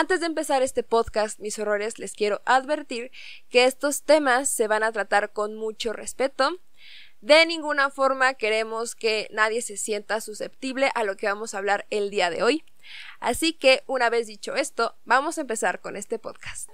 Antes de empezar este podcast, mis horrores, les quiero advertir que estos temas se van a tratar con mucho respeto. De ninguna forma queremos que nadie se sienta susceptible a lo que vamos a hablar el día de hoy. Así que, una vez dicho esto, vamos a empezar con este podcast.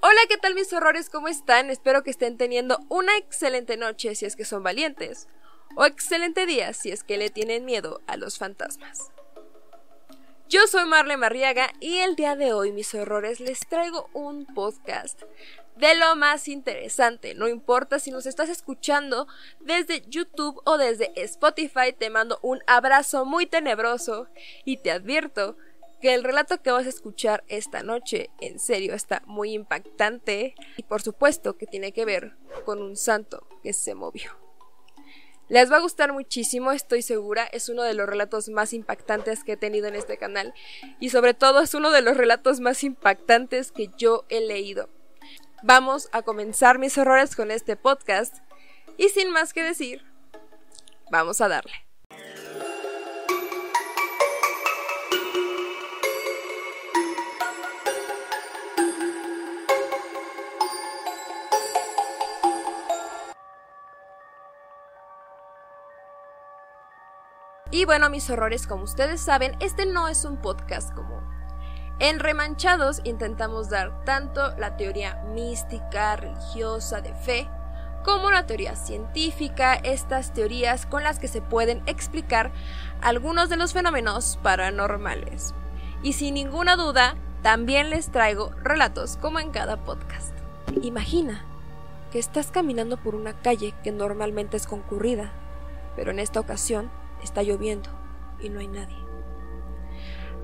Hola, ¿qué tal mis horrores? ¿Cómo están? Espero que estén teniendo una excelente noche si es que son valientes, o excelente día si es que le tienen miedo a los fantasmas. Yo soy Marle Marriaga y el día de hoy, mis horrores, les traigo un podcast de lo más interesante. No importa si nos estás escuchando desde YouTube o desde Spotify, te mando un abrazo muy tenebroso y te advierto que el relato que vas a escuchar esta noche en serio está muy impactante y por supuesto que tiene que ver con un santo que se movió. Les va a gustar muchísimo, estoy segura, es uno de los relatos más impactantes que he tenido en este canal y sobre todo es uno de los relatos más impactantes que yo he leído. Vamos a comenzar mis horrores con este podcast y sin más que decir, vamos a darle. Y bueno, mis horrores, como ustedes saben, este no es un podcast común. En Remanchados intentamos dar tanto la teoría mística, religiosa, de fe, como la teoría científica, estas teorías con las que se pueden explicar algunos de los fenómenos paranormales. Y sin ninguna duda, también les traigo relatos como en cada podcast. Imagina que estás caminando por una calle que normalmente es concurrida, pero en esta ocasión está lloviendo y no hay nadie.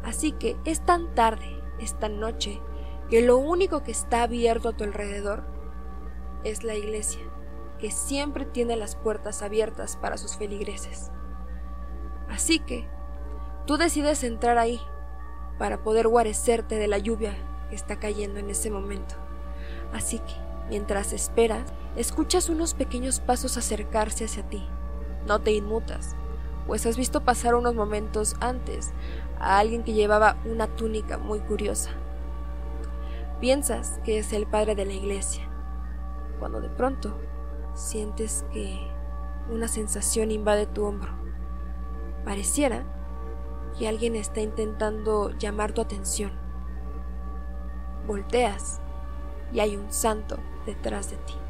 Así que es tan tarde, es tan noche, que lo único que está abierto a tu alrededor es la iglesia, que siempre tiene las puertas abiertas para sus feligreses. Así que tú decides entrar ahí para poder guarecerte de la lluvia que está cayendo en ese momento. Así que, mientras esperas, escuchas unos pequeños pasos acercarse hacia ti. No te inmutas, pues has visto pasar unos momentos antes a alguien que llevaba una túnica muy curiosa. Piensas que es el padre de la iglesia, cuando de pronto sientes que una sensación invade tu hombro. Pareciera que alguien está intentando llamar tu atención. Volteas y hay un santo detrás de ti.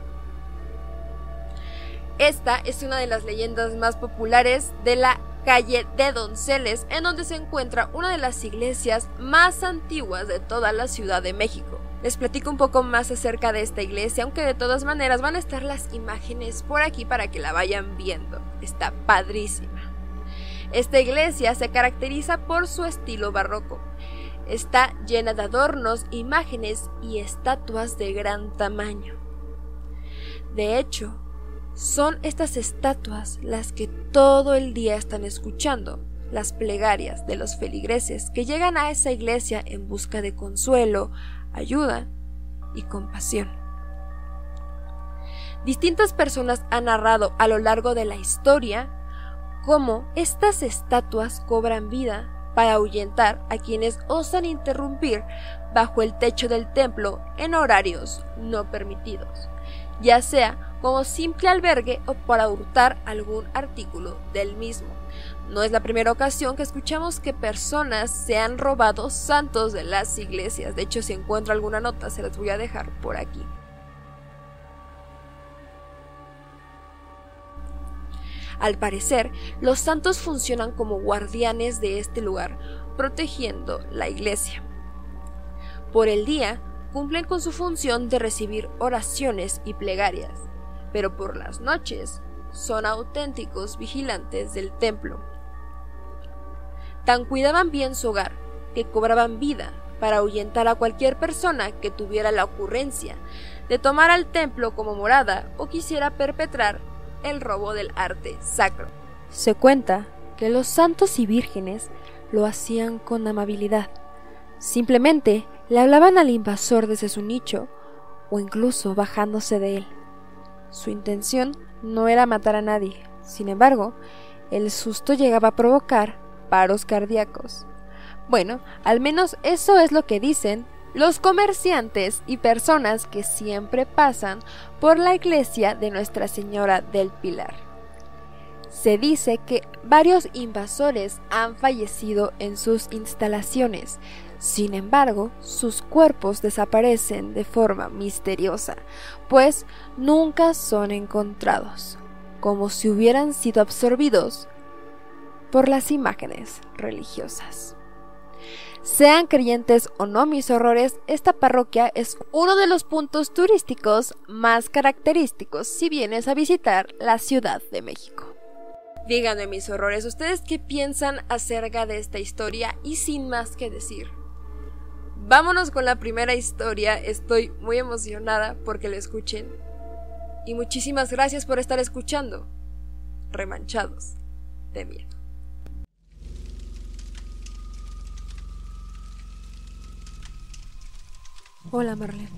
Esta es una de las leyendas más populares de la calle de Donceles, en donde se encuentra una de las iglesias más antiguas de toda la Ciudad de México. Les platico un poco más acerca de esta iglesia, aunque de todas maneras van a estar las imágenes por aquí para que la vayan viendo. Está padrísima. Esta iglesia se caracteriza por su estilo barroco. Está llena de adornos, imágenes y estatuas de gran tamaño. De hecho, son estas estatuas las que todo el día están escuchando las plegarias de los feligreses que llegan a esa iglesia en busca de consuelo, ayuda y compasión. Distintas personas han narrado a lo largo de la historia cómo estas estatuas cobran vida para ahuyentar a quienes osan interrumpir bajo el techo del templo en horarios no permitidos, ya sea como simple albergue o para hurtar algún artículo del mismo. No es la primera ocasión que escuchamos que personas se han robado santos de las iglesias. De hecho, si encuentro alguna nota, se las voy a dejar por aquí. Al parecer, los santos funcionan como guardianes de este lugar, protegiendo la iglesia. Por el día, cumplen con su función de recibir oraciones y plegarias pero por las noches son auténticos vigilantes del templo. Tan cuidaban bien su hogar que cobraban vida para ahuyentar a cualquier persona que tuviera la ocurrencia de tomar al templo como morada o quisiera perpetrar el robo del arte sacro. Se cuenta que los santos y vírgenes lo hacían con amabilidad. Simplemente le hablaban al invasor desde su nicho o incluso bajándose de él. Su intención no era matar a nadie, sin embargo, el susto llegaba a provocar paros cardíacos. Bueno, al menos eso es lo que dicen los comerciantes y personas que siempre pasan por la iglesia de Nuestra Señora del Pilar. Se dice que varios invasores han fallecido en sus instalaciones, sin embargo, sus cuerpos desaparecen de forma misteriosa, pues nunca son encontrados, como si hubieran sido absorbidos por las imágenes religiosas. Sean creyentes o no mis horrores, esta parroquia es uno de los puntos turísticos más característicos si vienes a visitar la Ciudad de México. Díganme mis horrores, ¿ustedes qué piensan acerca de esta historia? Y sin más que decir, vámonos con la primera historia, estoy muy emocionada porque la escuchen. Y muchísimas gracias por estar escuchando. Remanchados de miedo. Hola Marlene.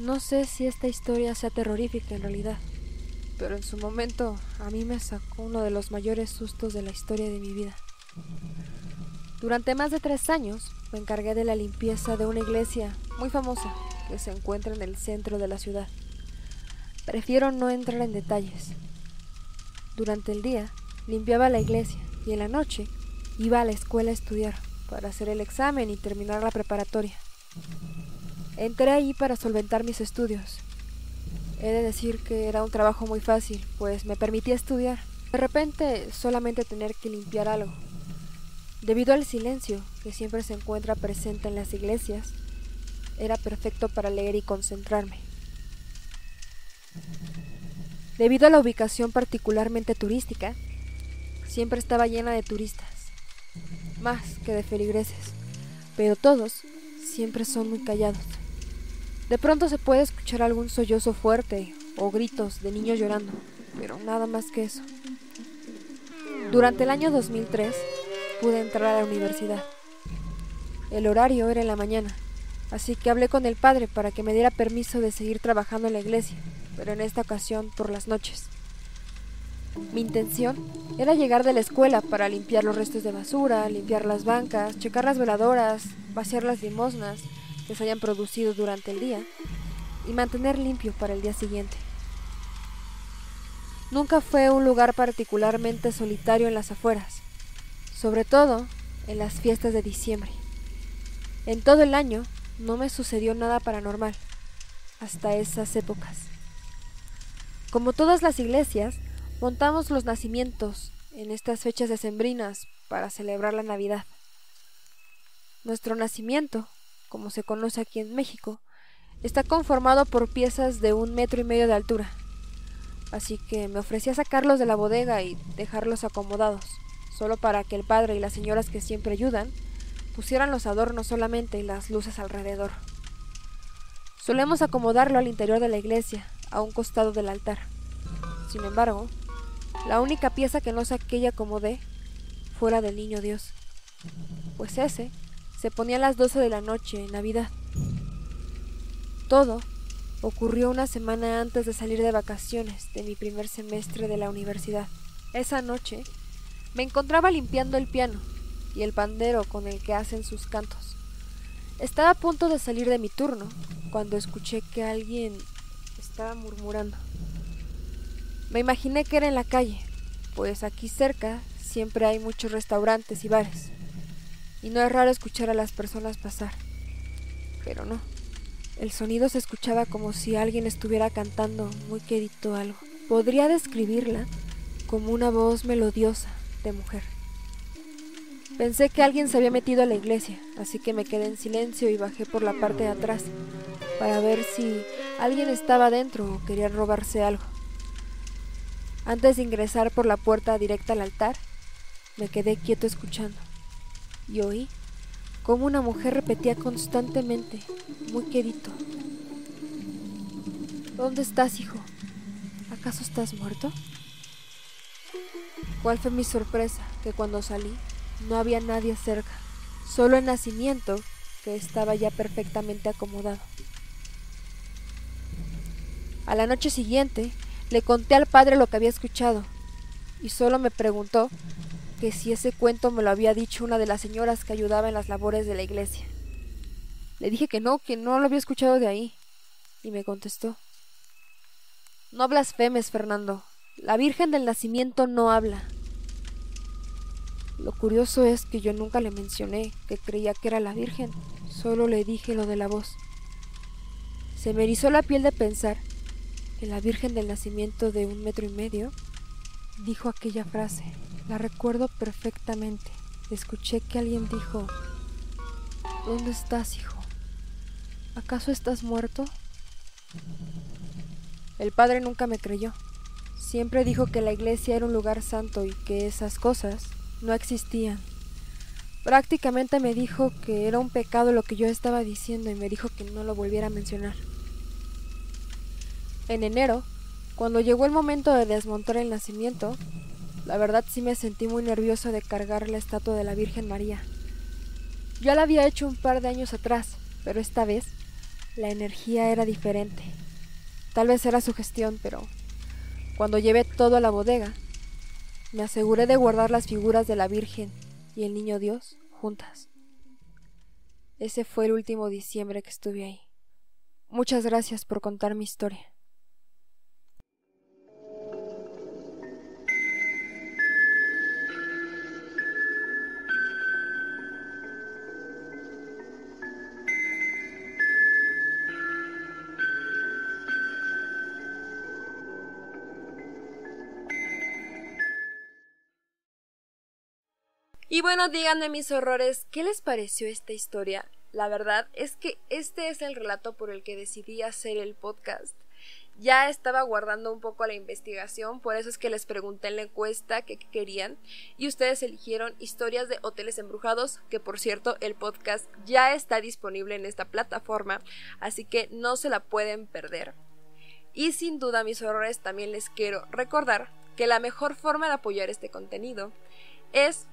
No sé si esta historia sea terrorífica en realidad, pero en su momento a mí me sacó uno de los mayores sustos de la historia de mi vida. Durante más de tres años me encargué de la limpieza de una iglesia muy famosa que se encuentra en el centro de la ciudad. Prefiero no entrar en detalles. Durante el día limpiaba la iglesia y en la noche iba a la escuela a estudiar para hacer el examen y terminar la preparatoria. Entré ahí para solventar mis estudios. He de decir que era un trabajo muy fácil, pues me permitía estudiar. De repente solamente tener que limpiar algo. Debido al silencio que siempre se encuentra presente en las iglesias, era perfecto para leer y concentrarme. Debido a la ubicación particularmente turística, siempre estaba llena de turistas, más que de feligreses, pero todos siempre son muy callados. De pronto se puede escuchar algún sollozo fuerte o gritos de niños llorando, pero nada más que eso. Durante el año 2003 pude entrar a la universidad. El horario era en la mañana, así que hablé con el padre para que me diera permiso de seguir trabajando en la iglesia, pero en esta ocasión por las noches. Mi intención era llegar de la escuela para limpiar los restos de basura, limpiar las bancas, checar las veladoras, vaciar las limosnas que se hayan producido durante el día y mantener limpio para el día siguiente. Nunca fue un lugar particularmente solitario en las afueras, sobre todo en las fiestas de diciembre. En todo el año no me sucedió nada paranormal, hasta esas épocas. Como todas las iglesias, montamos los nacimientos en estas fechas decembrinas para celebrar la Navidad. Nuestro nacimiento como se conoce aquí en México, está conformado por piezas de un metro y medio de altura. Así que me ofrecí a sacarlos de la bodega y dejarlos acomodados, solo para que el padre y las señoras que siempre ayudan pusieran los adornos solamente y las luces alrededor. Solemos acomodarlo al interior de la iglesia, a un costado del altar. Sin embargo, la única pieza que no saqué y acomodé fue la del niño Dios, pues ese se ponía a las 12 de la noche en Navidad. Todo ocurrió una semana antes de salir de vacaciones de mi primer semestre de la universidad. Esa noche me encontraba limpiando el piano y el pandero con el que hacen sus cantos. Estaba a punto de salir de mi turno cuando escuché que alguien estaba murmurando. Me imaginé que era en la calle, pues aquí cerca siempre hay muchos restaurantes y bares y no es raro escuchar a las personas pasar. Pero no, el sonido se escuchaba como si alguien estuviera cantando muy quedito algo. Podría describirla como una voz melodiosa mujer. Pensé que alguien se había metido a la iglesia, así que me quedé en silencio y bajé por la parte de atrás para ver si alguien estaba dentro o quería robarse algo. Antes de ingresar por la puerta directa al altar, me quedé quieto escuchando y oí como una mujer repetía constantemente, muy quedito. ¿Dónde estás, hijo? ¿Acaso estás muerto? ¿Cuál fue mi sorpresa? Que cuando salí no había nadie cerca, solo el nacimiento que estaba ya perfectamente acomodado. A la noche siguiente le conté al padre lo que había escuchado y solo me preguntó que si ese cuento me lo había dicho una de las señoras que ayudaba en las labores de la iglesia. Le dije que no, que no lo había escuchado de ahí, y me contestó No blasfemes, Fernando. La Virgen del Nacimiento no habla. Lo curioso es que yo nunca le mencioné que creía que era la Virgen, solo le dije lo de la voz. Se me erizó la piel de pensar que la Virgen del Nacimiento de un metro y medio dijo aquella frase. La recuerdo perfectamente. Escuché que alguien dijo, ¿Dónde estás, hijo? ¿Acaso estás muerto? El padre nunca me creyó. Siempre dijo que la iglesia era un lugar santo y que esas cosas no existían. Prácticamente me dijo que era un pecado lo que yo estaba diciendo y me dijo que no lo volviera a mencionar. En enero, cuando llegó el momento de desmontar el nacimiento, la verdad sí me sentí muy nervioso de cargar la estatua de la Virgen María. Ya la había hecho un par de años atrás, pero esta vez la energía era diferente. Tal vez era su gestión, pero cuando llevé todo a la bodega, me aseguré de guardar las figuras de la Virgen y el Niño Dios juntas. Ese fue el último diciembre que estuve ahí. Muchas gracias por contar mi historia. Y bueno, díganme mis horrores, ¿qué les pareció esta historia? La verdad es que este es el relato por el que decidí hacer el podcast. Ya estaba guardando un poco la investigación, por eso es que les pregunté en la encuesta qué querían y ustedes eligieron historias de hoteles embrujados, que por cierto el podcast ya está disponible en esta plataforma, así que no se la pueden perder. Y sin duda mis horrores también les quiero recordar que la mejor forma de apoyar este contenido es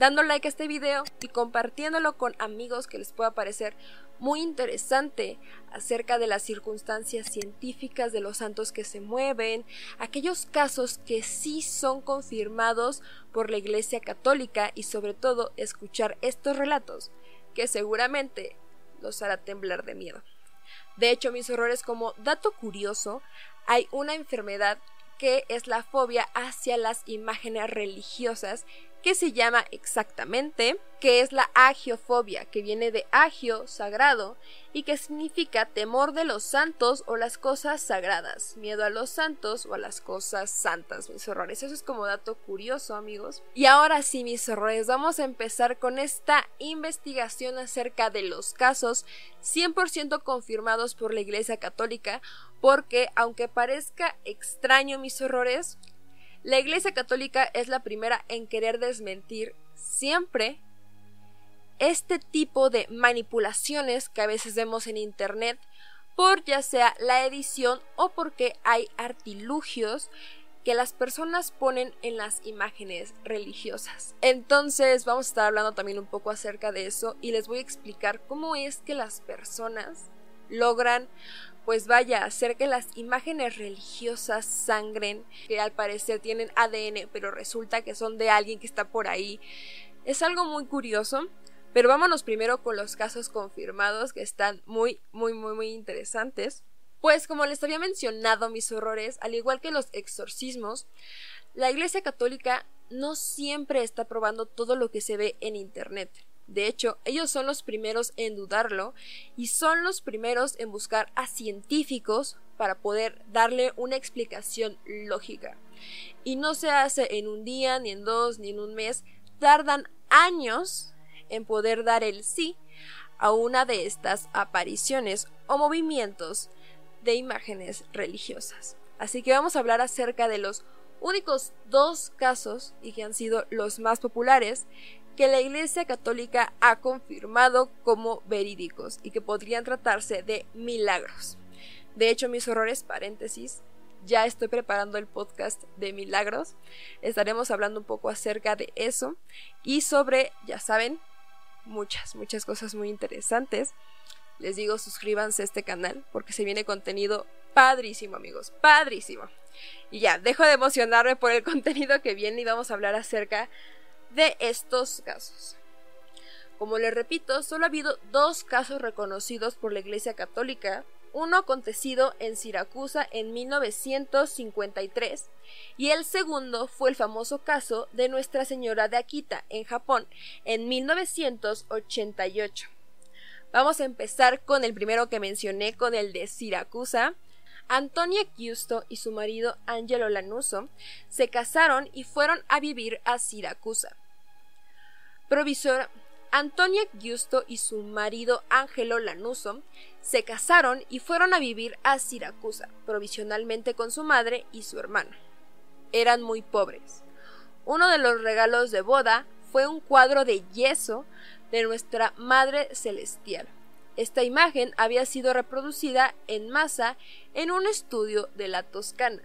dando like a este video y compartiéndolo con amigos que les pueda parecer muy interesante acerca de las circunstancias científicas de los santos que se mueven, aquellos casos que sí son confirmados por la Iglesia Católica y sobre todo escuchar estos relatos que seguramente los hará temblar de miedo. De hecho, mis horrores como dato curioso, hay una enfermedad que es la fobia hacia las imágenes religiosas que se llama exactamente, que es la agiofobia, que viene de agio, sagrado, y que significa temor de los santos o las cosas sagradas, miedo a los santos o a las cosas santas, mis horrores. Eso es como dato curioso, amigos. Y ahora sí, mis horrores, vamos a empezar con esta investigación acerca de los casos 100% confirmados por la Iglesia Católica, porque aunque parezca extraño, mis horrores, la Iglesia Católica es la primera en querer desmentir siempre este tipo de manipulaciones que a veces vemos en Internet por ya sea la edición o porque hay artilugios que las personas ponen en las imágenes religiosas. Entonces vamos a estar hablando también un poco acerca de eso y les voy a explicar cómo es que las personas logran pues vaya, hacer que las imágenes religiosas sangren, que al parecer tienen ADN, pero resulta que son de alguien que está por ahí. Es algo muy curioso, pero vámonos primero con los casos confirmados que están muy, muy, muy, muy interesantes. Pues como les había mencionado mis horrores, al igual que los exorcismos, la Iglesia Católica no siempre está probando todo lo que se ve en Internet. De hecho, ellos son los primeros en dudarlo y son los primeros en buscar a científicos para poder darle una explicación lógica. Y no se hace en un día, ni en dos, ni en un mes. Tardan años en poder dar el sí a una de estas apariciones o movimientos de imágenes religiosas. Así que vamos a hablar acerca de los únicos dos casos y que han sido los más populares que la Iglesia Católica ha confirmado como verídicos y que podrían tratarse de milagros. De hecho, mis horrores, paréntesis, ya estoy preparando el podcast de milagros. Estaremos hablando un poco acerca de eso y sobre, ya saben, muchas, muchas cosas muy interesantes. Les digo, suscríbanse a este canal porque se viene contenido padrísimo, amigos, padrísimo. Y ya, dejo de emocionarme por el contenido que viene y vamos a hablar acerca de estos casos. Como les repito, solo ha habido dos casos reconocidos por la Iglesia Católica, uno acontecido en Siracusa en 1953 y el segundo fue el famoso caso de Nuestra Señora de Akita en Japón en 1988. Vamos a empezar con el primero que mencioné, con el de Siracusa. Antonia Giusto y su marido Angelo Lanuso se casaron y fueron a vivir a Siracusa. Provisora Antonia Giusto y su marido Angelo Lanuso se casaron y fueron a vivir a Siracusa, provisionalmente con su madre y su hermano. Eran muy pobres. Uno de los regalos de boda fue un cuadro de yeso de nuestra Madre Celestial. Esta imagen había sido reproducida en masa en un estudio de la Toscana.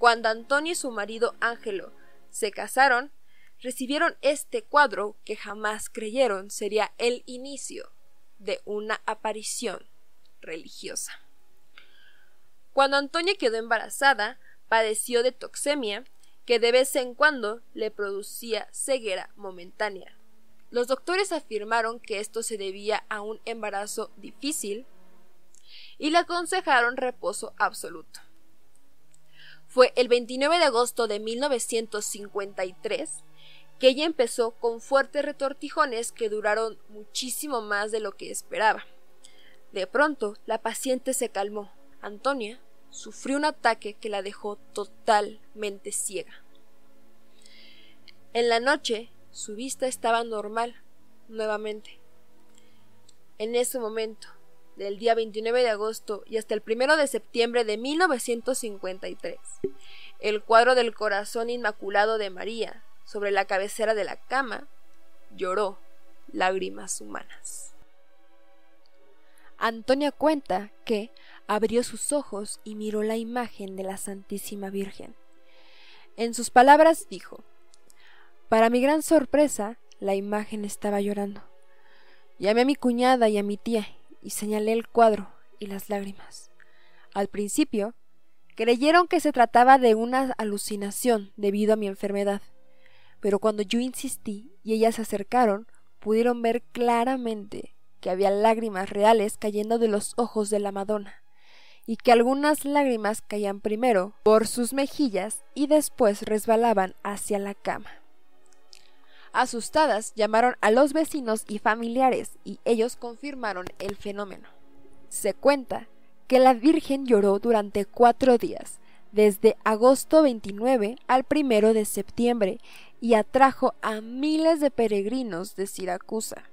Cuando Antonio y su marido Ángelo se casaron, recibieron este cuadro que jamás creyeron sería el inicio de una aparición religiosa. Cuando Antonia quedó embarazada, padeció de toxemia, que de vez en cuando le producía ceguera momentánea. Los doctores afirmaron que esto se debía a un embarazo difícil y le aconsejaron reposo absoluto. Fue el 29 de agosto de 1953 que ella empezó con fuertes retortijones que duraron muchísimo más de lo que esperaba. De pronto, la paciente se calmó. Antonia sufrió un ataque que la dejó totalmente ciega. En la noche, su vista estaba normal nuevamente. En ese momento, del día 29 de agosto y hasta el 1 de septiembre de 1953, el cuadro del corazón inmaculado de María sobre la cabecera de la cama lloró lágrimas humanas. Antonia cuenta que abrió sus ojos y miró la imagen de la Santísima Virgen. En sus palabras dijo, para mi gran sorpresa, la imagen estaba llorando. Llamé a mi cuñada y a mi tía y señalé el cuadro y las lágrimas. Al principio, creyeron que se trataba de una alucinación debido a mi enfermedad, pero cuando yo insistí y ellas se acercaron, pudieron ver claramente que había lágrimas reales cayendo de los ojos de la Madonna, y que algunas lágrimas caían primero por sus mejillas y después resbalaban hacia la cama. Asustadas, llamaron a los vecinos y familiares y ellos confirmaron el fenómeno. Se cuenta que la Virgen lloró durante cuatro días, desde agosto 29 al 1 de septiembre, y atrajo a miles de peregrinos de Siracusa.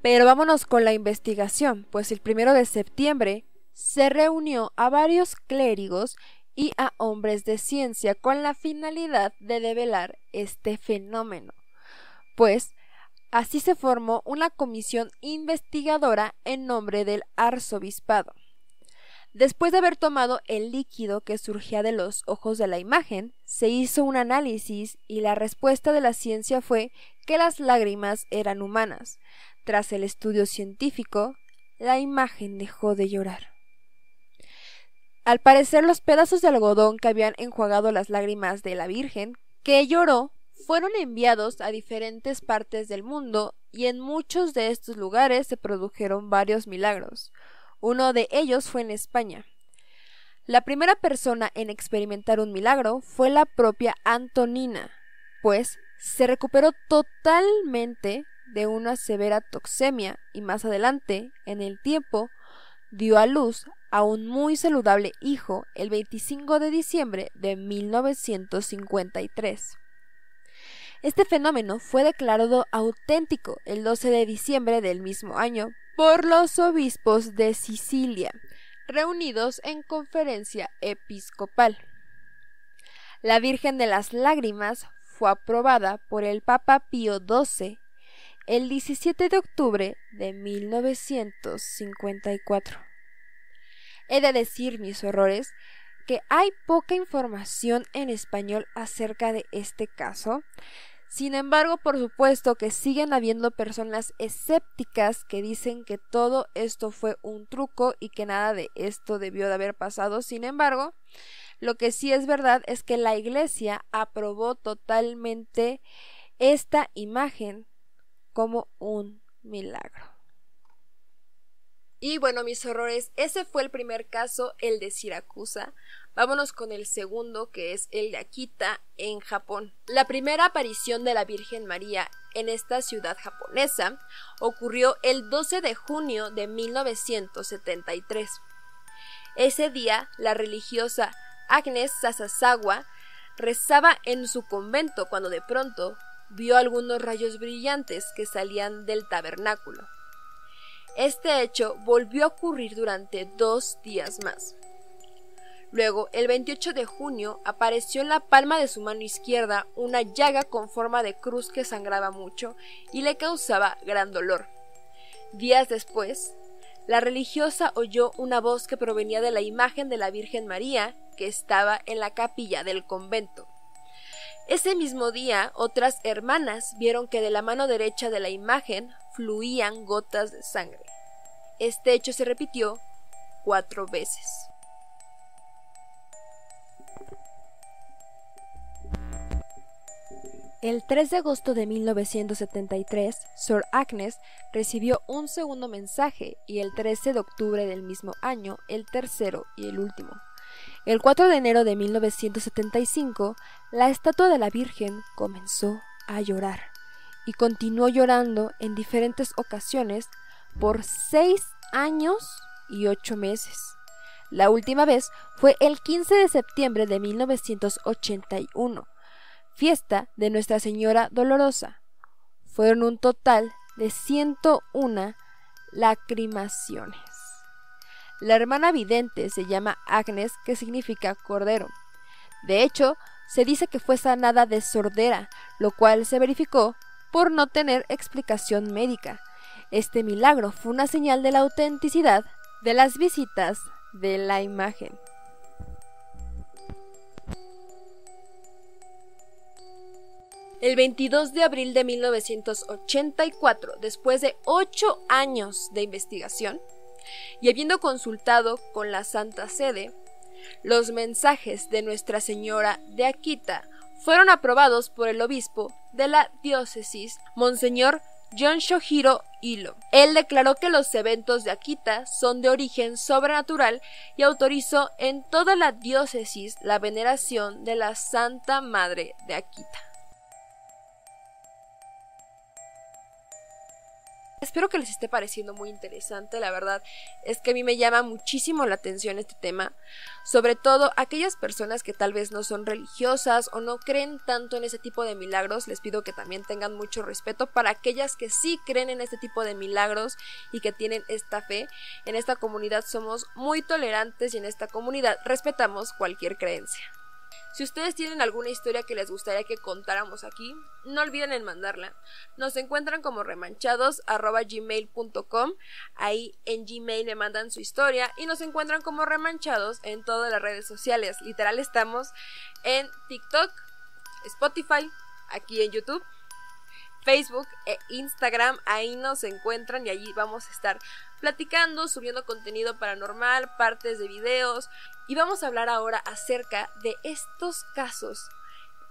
Pero vámonos con la investigación, pues el 1 de septiembre se reunió a varios clérigos y a hombres de ciencia con la finalidad de develar este fenómeno, pues así se formó una comisión investigadora en nombre del arzobispado. Después de haber tomado el líquido que surgía de los ojos de la imagen, se hizo un análisis y la respuesta de la ciencia fue que las lágrimas eran humanas. Tras el estudio científico, la imagen dejó de llorar. Al parecer los pedazos de algodón que habían enjuagado las lágrimas de la Virgen, que lloró, fueron enviados a diferentes partes del mundo y en muchos de estos lugares se produjeron varios milagros. Uno de ellos fue en España. La primera persona en experimentar un milagro fue la propia Antonina, pues se recuperó totalmente de una severa toxemia y más adelante, en el tiempo, dio a luz a un muy saludable hijo el 25 de diciembre de 1953. Este fenómeno fue declarado auténtico el 12 de diciembre del mismo año por los obispos de Sicilia, reunidos en conferencia episcopal. La Virgen de las Lágrimas fue aprobada por el Papa Pío XII el 17 de octubre de 1954. He de decir, mis horrores, que hay poca información en español acerca de este caso. Sin embargo, por supuesto que siguen habiendo personas escépticas que dicen que todo esto fue un truco y que nada de esto debió de haber pasado. Sin embargo, lo que sí es verdad es que la iglesia aprobó totalmente esta imagen como un milagro. Y bueno, mis horrores, ese fue el primer caso, el de Siracusa. Vámonos con el segundo, que es el de Akita, en Japón. La primera aparición de la Virgen María en esta ciudad japonesa ocurrió el 12 de junio de 1973. Ese día, la religiosa Agnes Sasasawa rezaba en su convento cuando de pronto vio algunos rayos brillantes que salían del tabernáculo. Este hecho volvió a ocurrir durante dos días más. Luego, el 28 de junio, apareció en la palma de su mano izquierda una llaga con forma de cruz que sangraba mucho y le causaba gran dolor. Días después, la religiosa oyó una voz que provenía de la imagen de la Virgen María que estaba en la capilla del convento. Ese mismo día, otras hermanas vieron que de la mano derecha de la imagen fluían gotas de sangre. Este hecho se repitió cuatro veces. El 3 de agosto de 1973, Sir Agnes recibió un segundo mensaje y el 13 de octubre del mismo año, el tercero y el último. El 4 de enero de 1975, la estatua de la Virgen comenzó a llorar y continuó llorando en diferentes ocasiones por seis años y ocho meses. La última vez fue el 15 de septiembre de 1981, fiesta de Nuestra Señora Dolorosa. Fueron un total de 101 lacrimaciones. La hermana vidente se llama Agnes, que significa cordero. De hecho, se dice que fue sanada de sordera, lo cual se verificó por no tener explicación médica. Este milagro fue una señal de la autenticidad de las visitas de la imagen. El 22 de abril de 1984, después de ocho años de investigación, y habiendo consultado con la Santa Sede, los mensajes de Nuestra Señora de Akita fueron aprobados por el obispo de la diócesis, Monseñor John Shohiro Hilo. Él declaró que los eventos de Akita son de origen sobrenatural y autorizó en toda la diócesis la veneración de la Santa Madre de Akita. Espero que les esté pareciendo muy interesante, la verdad es que a mí me llama muchísimo la atención este tema, sobre todo aquellas personas que tal vez no son religiosas o no creen tanto en ese tipo de milagros, les pido que también tengan mucho respeto para aquellas que sí creen en este tipo de milagros y que tienen esta fe. En esta comunidad somos muy tolerantes y en esta comunidad respetamos cualquier creencia. Si ustedes tienen alguna historia que les gustaría que contáramos aquí, no olviden en mandarla. Nos encuentran como remanchados.gmail.com. Ahí en Gmail me mandan su historia y nos encuentran como remanchados en todas las redes sociales. Literal estamos en TikTok, Spotify, aquí en YouTube. Facebook e Instagram, ahí nos encuentran y allí vamos a estar platicando, subiendo contenido paranormal, partes de videos y vamos a hablar ahora acerca de estos casos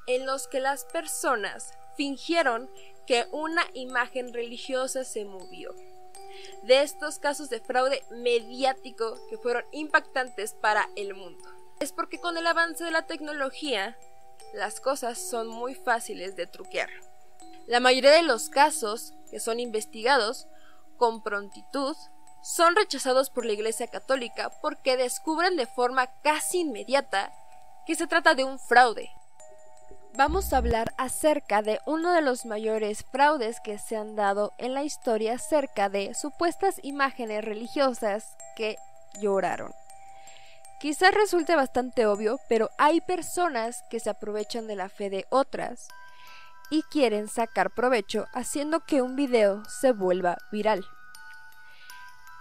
en los que las personas fingieron que una imagen religiosa se movió. De estos casos de fraude mediático que fueron impactantes para el mundo. Es porque con el avance de la tecnología, las cosas son muy fáciles de truquear. La mayoría de los casos que son investigados con prontitud son rechazados por la Iglesia Católica porque descubren de forma casi inmediata que se trata de un fraude. Vamos a hablar acerca de uno de los mayores fraudes que se han dado en la historia acerca de supuestas imágenes religiosas que lloraron. Quizás resulte bastante obvio, pero hay personas que se aprovechan de la fe de otras y quieren sacar provecho haciendo que un video se vuelva viral.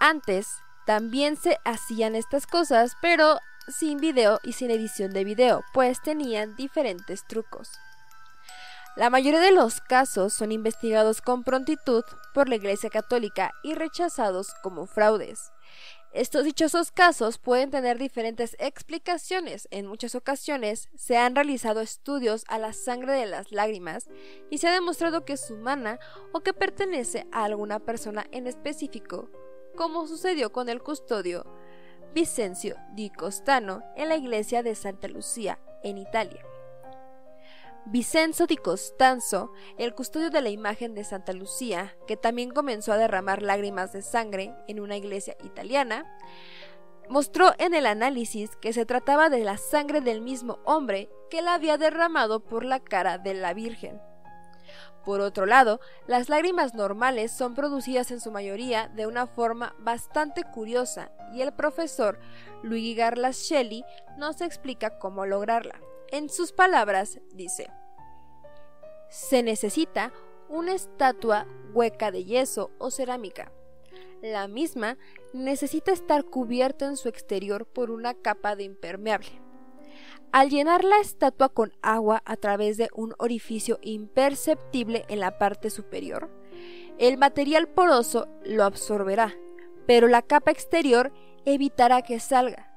Antes también se hacían estas cosas, pero sin video y sin edición de video, pues tenían diferentes trucos. La mayoría de los casos son investigados con prontitud por la Iglesia Católica y rechazados como fraudes. Estos dichosos casos pueden tener diferentes explicaciones. En muchas ocasiones se han realizado estudios a la sangre de las lágrimas y se ha demostrado que es humana o que pertenece a alguna persona en específico, como sucedió con el custodio Vicencio di Costano en la iglesia de Santa Lucía, en Italia. Vicenzo di Costanzo, el custodio de la imagen de Santa Lucía, que también comenzó a derramar lágrimas de sangre en una iglesia italiana, mostró en el análisis que se trataba de la sangre del mismo hombre que la había derramado por la cara de la Virgen. Por otro lado, las lágrimas normales son producidas en su mayoría de una forma bastante curiosa y el profesor Luigi Garlascelli nos explica cómo lograrla. En sus palabras dice, se necesita una estatua hueca de yeso o cerámica. La misma necesita estar cubierta en su exterior por una capa de impermeable. Al llenar la estatua con agua a través de un orificio imperceptible en la parte superior, el material poroso lo absorberá, pero la capa exterior evitará que salga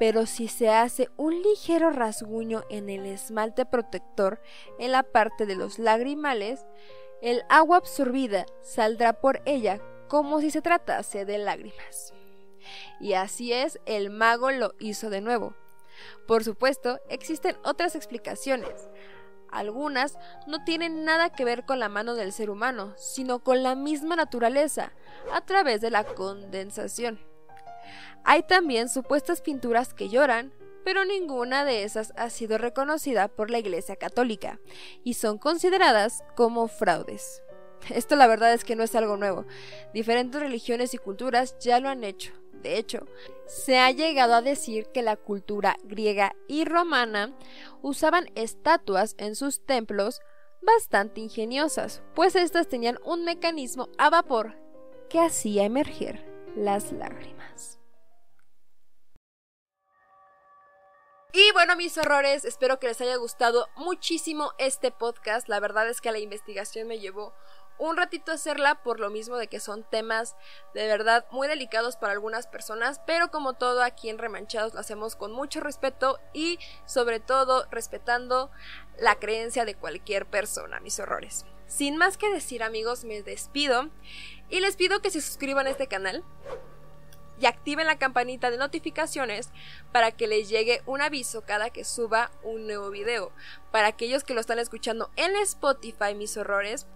pero si se hace un ligero rasguño en el esmalte protector en la parte de los lagrimales, el agua absorbida saldrá por ella como si se tratase de lágrimas. Y así es, el mago lo hizo de nuevo. Por supuesto, existen otras explicaciones. Algunas no tienen nada que ver con la mano del ser humano, sino con la misma naturaleza, a través de la condensación. Hay también supuestas pinturas que lloran, pero ninguna de esas ha sido reconocida por la Iglesia Católica y son consideradas como fraudes. Esto la verdad es que no es algo nuevo. Diferentes religiones y culturas ya lo han hecho. De hecho, se ha llegado a decir que la cultura griega y romana usaban estatuas en sus templos bastante ingeniosas, pues estas tenían un mecanismo a vapor que hacía emerger las lágrimas. Y bueno, mis horrores, espero que les haya gustado muchísimo este podcast. La verdad es que la investigación me llevó un ratito hacerla por lo mismo de que son temas de verdad muy delicados para algunas personas, pero como todo aquí en Remanchados lo hacemos con mucho respeto y sobre todo respetando la creencia de cualquier persona, mis horrores. Sin más que decir amigos, me despido y les pido que se suscriban a este canal y activen la campanita de notificaciones para que les llegue un aviso cada que suba un nuevo video. Para aquellos que lo están escuchando en Spotify, mis horrores,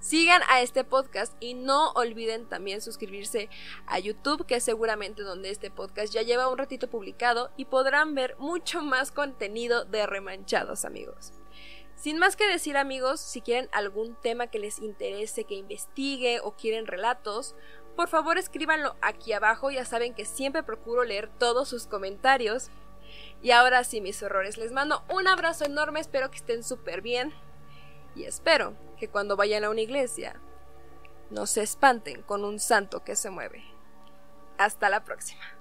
sigan a este podcast y no olviden también suscribirse a YouTube, que es seguramente donde este podcast ya lleva un ratito publicado y podrán ver mucho más contenido de remanchados, amigos. Sin más que decir amigos, si quieren algún tema que les interese que investigue o quieren relatos, por favor escríbanlo aquí abajo, ya saben que siempre procuro leer todos sus comentarios. Y ahora sí, mis horrores, les mando un abrazo enorme, espero que estén súper bien. Y espero que cuando vayan a una iglesia no se espanten con un santo que se mueve. Hasta la próxima.